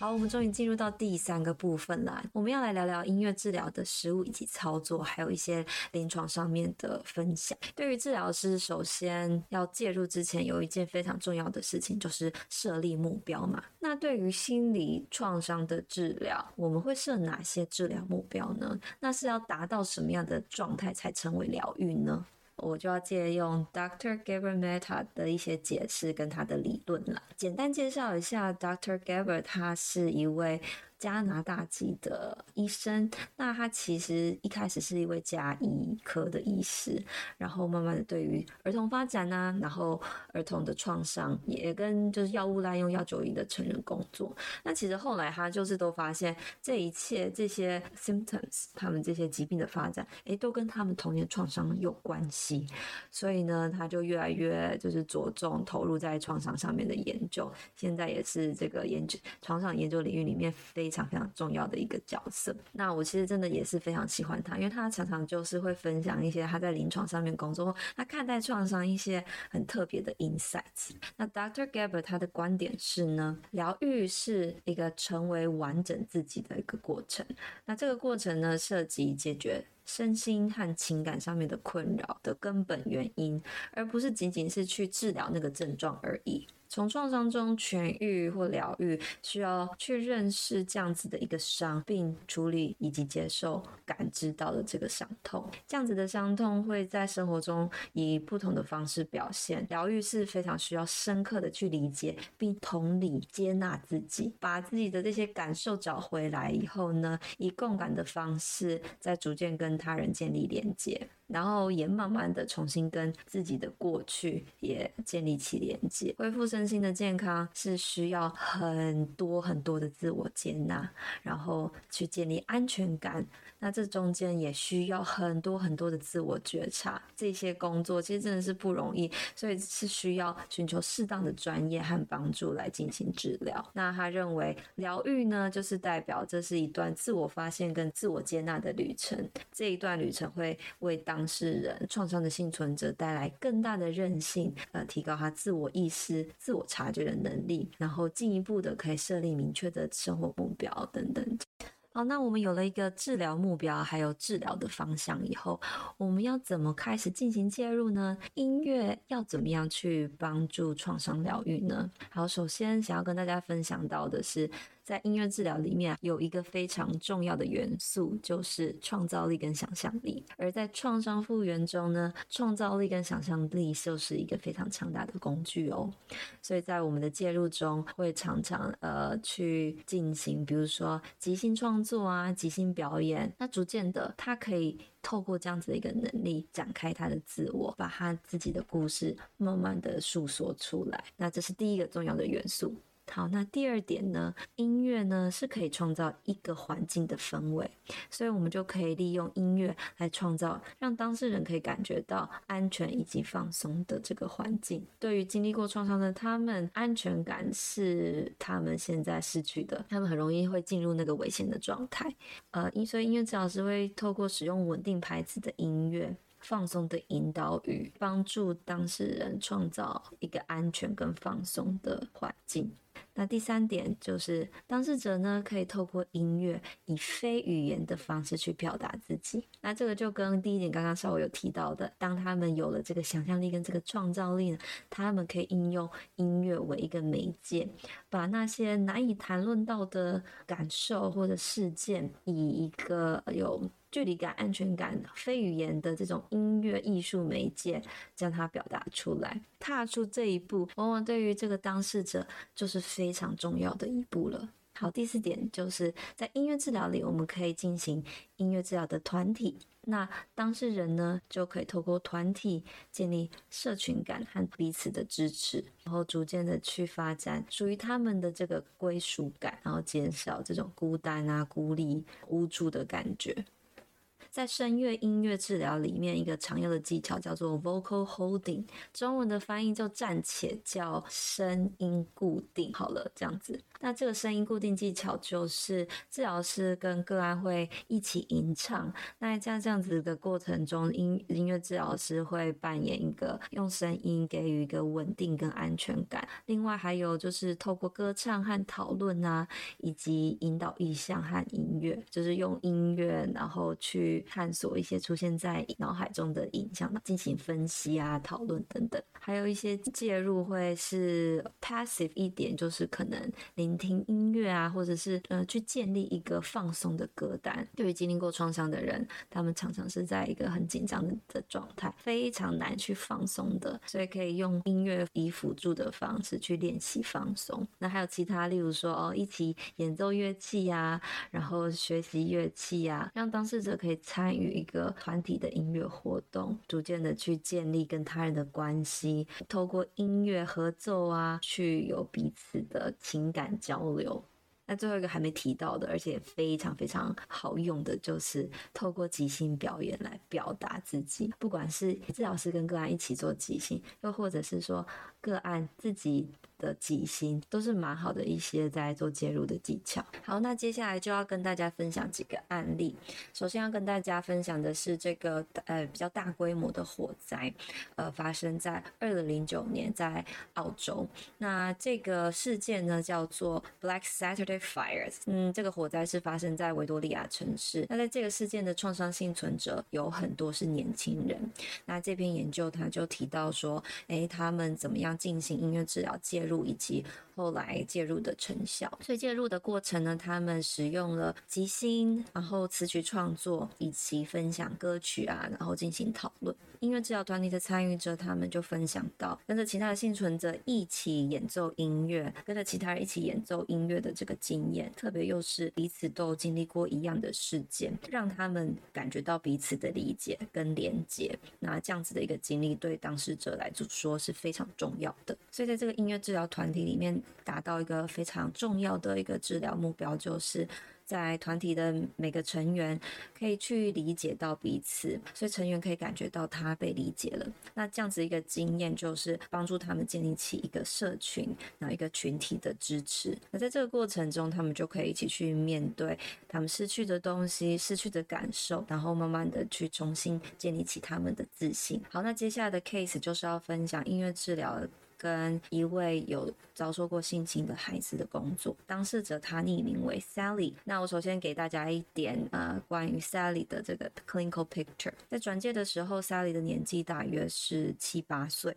好，我们终于进入到第三个部分啦。我们要来聊聊音乐治疗的实务以及操作，还有一些临床上面的分享。对于治疗师，首先要介入之前，有一件非常重要的事情，就是设立目标嘛。那对于心理创伤的治疗，我们会设哪些治疗目标呢？那是要达到什么样的状态才称为疗愈呢？我就要借用 Dr. Gaber Meta 的一些解释跟他的理论了。简单介绍一下 Dr. Gaber，他是一位。加拿大籍的医生，那他其实一开始是一位家医科的医师，然后慢慢的对于儿童发展啊，然后儿童的创伤，也跟就是药物滥用、药酒瘾的成人工作。那其实后来他就是都发现这一切这些 symptoms，他们这些疾病的发展，诶，都跟他们童年创伤有关系。所以呢，他就越来越就是着重投入在创伤上面的研究。现在也是这个研究创伤研究领域里面非。非常非常重要的一个角色。那我其实真的也是非常喜欢他，因为他常常就是会分享一些他在临床上面工作，他看待创伤一些很特别的 insights。那 Dr. Gaber 他的观点是呢，疗愈是一个成为完整自己的一个过程。那这个过程呢，涉及解决身心和情感上面的困扰的根本原因，而不是仅仅是去治疗那个症状而已。从创伤中痊愈或疗愈，需要去认识这样子的一个伤，并处理以及接受感知到的这个伤痛。这样子的伤痛会在生活中以不同的方式表现。疗愈是非常需要深刻的去理解，并同理接纳自己，把自己的这些感受找回来以后呢，以共感的方式，再逐渐跟他人建立连接。然后也慢慢的重新跟自己的过去也建立起连接，恢复身心的健康是需要很多很多的自我接纳，然后去建立安全感。那这中间也需要很多很多的自我觉察，这些工作其实真的是不容易，所以是需要寻求适当的专业和帮助来进行治疗。那他认为疗愈呢，就是代表这是一段自我发现跟自我接纳的旅程，这一段旅程会为当事人创伤的幸存者带来更大的韧性，呃，提高他自我意识、自我察觉的能力，然后进一步的可以设立明确的生活目标等等。好，那我们有了一个治疗目标，还有治疗的方向以后，我们要怎么开始进行介入呢？音乐要怎么样去帮助创伤疗愈呢？好，首先想要跟大家分享到的是。在音乐治疗里面有一个非常重要的元素，就是创造力跟想象力。而在创伤复原中呢，创造力跟想象力就是一个非常强大的工具哦。所以在我们的介入中，会常常呃去进行，比如说即兴创作啊、即兴表演。那逐渐的，他可以透过这样子的一个能力，展开他的自我，把他自己的故事慢慢的诉说出来。那这是第一个重要的元素。好，那第二点呢？音乐呢是可以创造一个环境的氛围，所以我们就可以利用音乐来创造让当事人可以感觉到安全以及放松的这个环境。对于经历过创伤的他们，安全感是他们现在失去的，他们很容易会进入那个危险的状态。呃，因所以音乐治疗师会透过使用稳定拍子的音乐。放松的引导语，帮助当事人创造一个安全跟放松的环境。那第三点就是，当事者呢可以透过音乐以非语言的方式去表达自己。那这个就跟第一点刚刚稍微有提到的，当他们有了这个想象力跟这个创造力呢，他们可以应用音乐为一个媒介，把那些难以谈论到的感受或者事件，以一个有距离感、安全感、非语言的这种音乐艺术媒介，将它表达出来。踏出这一步，往往对于这个当事者就是非常重要的一步了。好，第四点就是在音乐治疗里，我们可以进行音乐治疗的团体那当事人呢，就可以透过团体建立社群感和彼此的支持，然后逐渐的去发展属于他们的这个归属感，然后减少这种孤单啊、孤立、无助的感觉。在声乐音乐治疗里面，一个常用的技巧叫做 vocal holding，中文的翻译就暂且叫声音固定。好了，这样子。那这个声音固定技巧就是治疗师跟个案会一起吟唱。那在这样子的过程中，音音乐治疗师会扮演一个用声音给予一个稳定跟安全感。另外还有就是透过歌唱和讨论啊，以及引导意象和音乐，就是用音乐然后去。探索一些出现在脑海中的影像，进行分析啊、讨论等等，还有一些介入会是 passive 一点，就是可能聆听音乐啊，或者是呃去建立一个放松的歌单。对于经历过创伤的人，他们常常是在一个很紧张的状态，非常难去放松的，所以可以用音乐以辅助的方式去练习放松。那还有其他，例如说哦，一起演奏乐器呀、啊，然后学习乐器呀、啊，让当事者可以。参与一个团体的音乐活动，逐渐的去建立跟他人的关系，透过音乐合奏啊，去有彼此的情感交流。那最后一个还没提到的，而且非常非常好用的，就是透过即兴表演来表达自己。不管是治疗师跟个案一起做即兴，又或者是说个案自己。的己心都是蛮好的一些在做介入的技巧。好，那接下来就要跟大家分享几个案例。首先要跟大家分享的是这个呃比较大规模的火灾，呃发生在二零零九年在澳洲。那这个事件呢叫做 Black Saturday Fires。嗯，这个火灾是发生在维多利亚城市。那在这个事件的创伤幸存者有很多是年轻人。那这篇研究他就提到说，诶，他们怎么样进行音乐治疗介入？以及后来介入的成效，所以介入的过程呢，他们使用了即兴，然后词曲创作，以及分享歌曲啊，然后进行讨论。音乐治疗团体的参与者，他们就分享到，跟着其他的幸存者一起演奏音乐，跟着其他人一起演奏音乐的这个经验，特别又是彼此都经历过一样的事件，让他们感觉到彼此的理解跟连接。那这样子的一个经历，对当事者来说是非常重要的。所以在这个音乐治疗团体里面，达到一个非常重要的一个治疗目标，就是在团体的每个成员可以去理解到彼此，所以成员可以感觉到他被理解了。那这样子一个经验，就是帮助他们建立起一个社群，然后一个群体的支持。那在这个过程中，他们就可以一起去面对他们失去的东西、失去的感受，然后慢慢的去重新建立起他们的自信。好，那接下来的 case 就是要分享音乐治疗。跟一位有遭受过性侵的孩子的工作，当事者他匿名为 Sally。那我首先给大家一点呃关于 Sally 的这个 clinical picture。在转介的时候，Sally 的年纪大约是七八岁。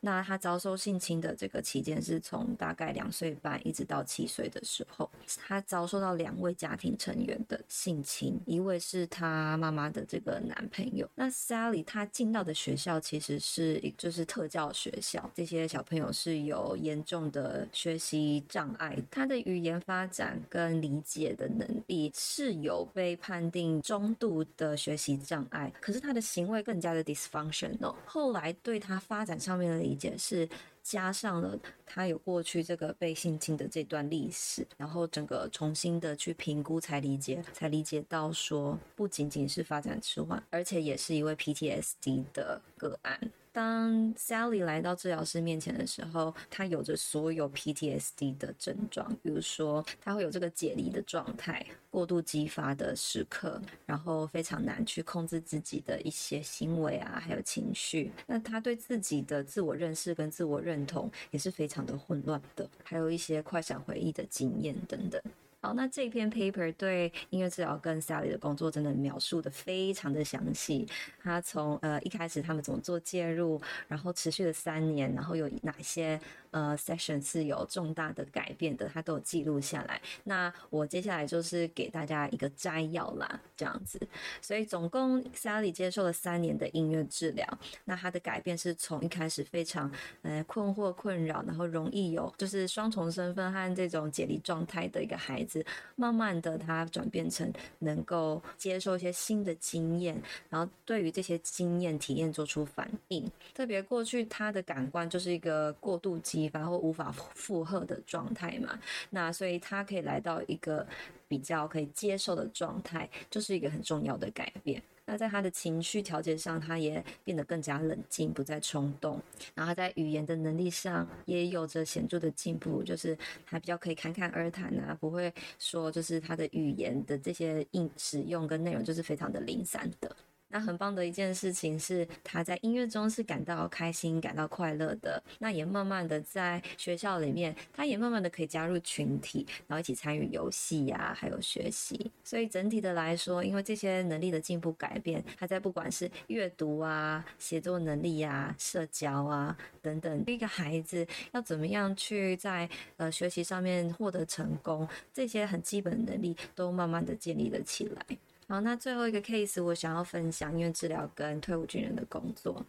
那他遭受性侵的这个期间是从大概两岁半一直到七岁的时候，他遭受到两位家庭成员的性侵，一位是他妈妈的这个男朋友。那 Sally 他进到的学校其实是就是特教学校，这些小朋友是有严重的学习障碍，他的语言发展跟理解的能力是有被判定中度的学习障碍，可是他的行为更加的 dysfunctional。后来对他发展上的理解是加上了他有过去这个被性侵的这段历史，然后整个重新的去评估才理解，才理解到说不仅仅是发展迟缓，而且也是一位 PTSD 的个案。当 Sally 来到治疗师面前的时候，她有着所有 PTSD 的症状，比如说她会有这个解离的状态、过度激发的时刻，然后非常难去控制自己的一些行为啊，还有情绪。那她对自己的自我认识跟自我认同也是非常的混乱的，还有一些快闪回忆的经验等等。好，那这篇 paper 对音乐治疗跟 Sally 的工作真的描述的非常的详细。他从呃一开始他们怎么做介入，然后持续了三年，然后有哪些呃 session 是有重大的改变的，他都有记录下来。那我接下来就是给大家一个摘要啦，这样子。所以总共 Sally 接受了三年的音乐治疗，那他的改变是从一开始非常呃困惑困扰，然后容易有就是双重身份和这种解离状态的一个孩子。慢慢的他转变成能够接受一些新的经验，然后对于这些经验体验做出反应。特别过去他的感官就是一个过度激发或无法负荷的状态嘛，那所以他可以来到一个比较可以接受的状态，就是一个很重要的改变。那在他的情绪调节上，他也变得更加冷静，不再冲动。然后他在语言的能力上也有着显著的进步，就是他比较可以侃侃而谈啊，不会说就是他的语言的这些应使用跟内容就是非常的零散的。那很棒的一件事情是，他在音乐中是感到开心、感到快乐的。那也慢慢的在学校里面，他也慢慢的可以加入群体，然后一起参与游戏呀，还有学习。所以整体的来说，因为这些能力的进步改变，他在不管是阅读啊、写作能力啊、社交啊等等，一个孩子要怎么样去在呃学习上面获得成功，这些很基本的能力都慢慢的建立了起来。好，那最后一个 case，我想要分享因为治疗跟退伍军人的工作。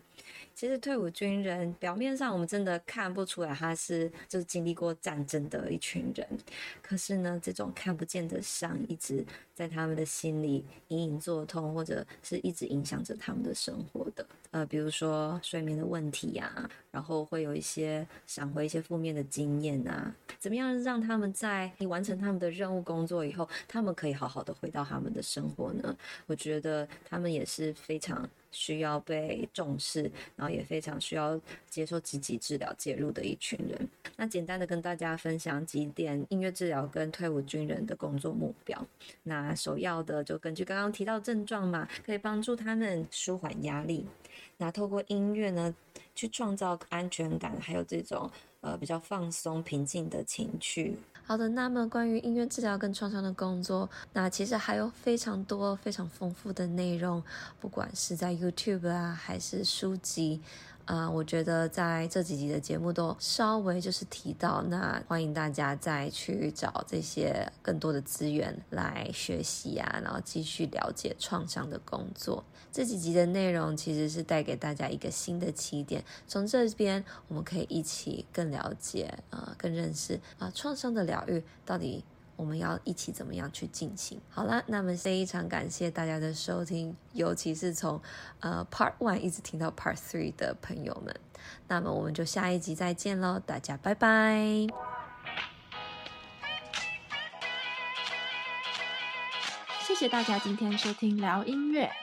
其实退伍军人表面上我们真的看不出来他是就是经历过战争的一群人，可是呢，这种看不见的伤一直在他们的心里隐隐作痛，或者是一直影响着他们的生活的。呃，比如说睡眠的问题呀、然后会有一些想回一些负面的经验啊，怎么样让他们在你完成他们的任务工作以后，他们可以好好的回到他们的生活呢？我觉得他们也是非常。需要被重视，然后也非常需要接受积极治疗介入的一群人。那简单的跟大家分享几点音乐治疗跟退伍军人的工作目标。那首要的就根据刚刚提到症状嘛，可以帮助他们舒缓压力。那透过音乐呢，去创造安全感，还有这种呃比较放松、平静的情绪。好的，那么关于音乐治疗跟创伤的工作，那其实还有非常多、非常丰富的内容，不管是在 YouTube 啊，还是书籍。啊、我觉得在这几集的节目都稍微就是提到，那欢迎大家再去找这些更多的资源来学习啊，然后继续了解创伤的工作。这几集的内容其实是带给大家一个新的起点，从这边我们可以一起更了解、呃，更认识啊、呃，创伤的疗愈到底。我们要一起怎么样去进行？好了，那么非常感谢大家的收听，尤其是从呃 Part One 一直听到 Part Three 的朋友们。那么我们就下一集再见喽，大家拜拜！谢谢大家今天收听聊音乐。